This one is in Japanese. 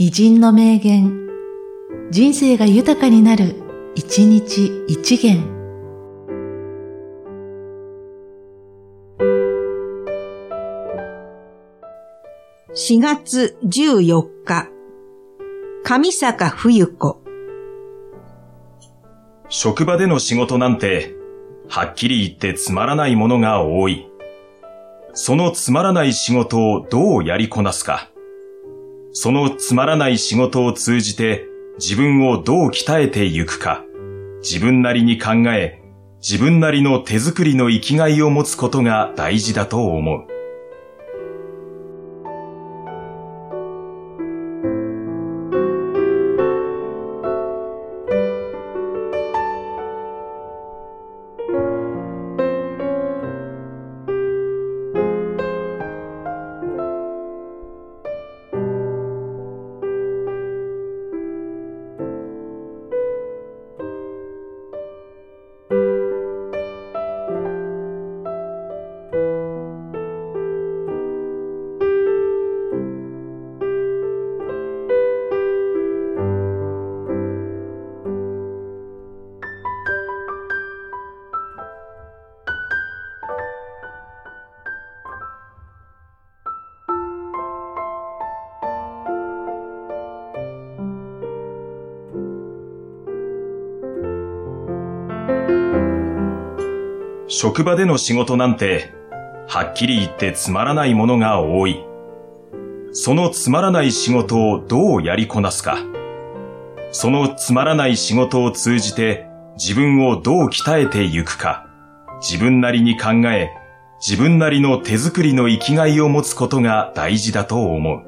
偉人の名言、人生が豊かになる、一日一元。4月14日、上坂冬子。職場での仕事なんて、はっきり言ってつまらないものが多い。そのつまらない仕事をどうやりこなすか。そのつまらない仕事を通じて自分をどう鍛えていくか。自分なりに考え、自分なりの手作りの生きがいを持つことが大事だと思う。職場での仕事なんて、はっきり言ってつまらないものが多い。そのつまらない仕事をどうやりこなすか。そのつまらない仕事を通じて自分をどう鍛えていくか。自分なりに考え、自分なりの手作りの生きがいを持つことが大事だと思う。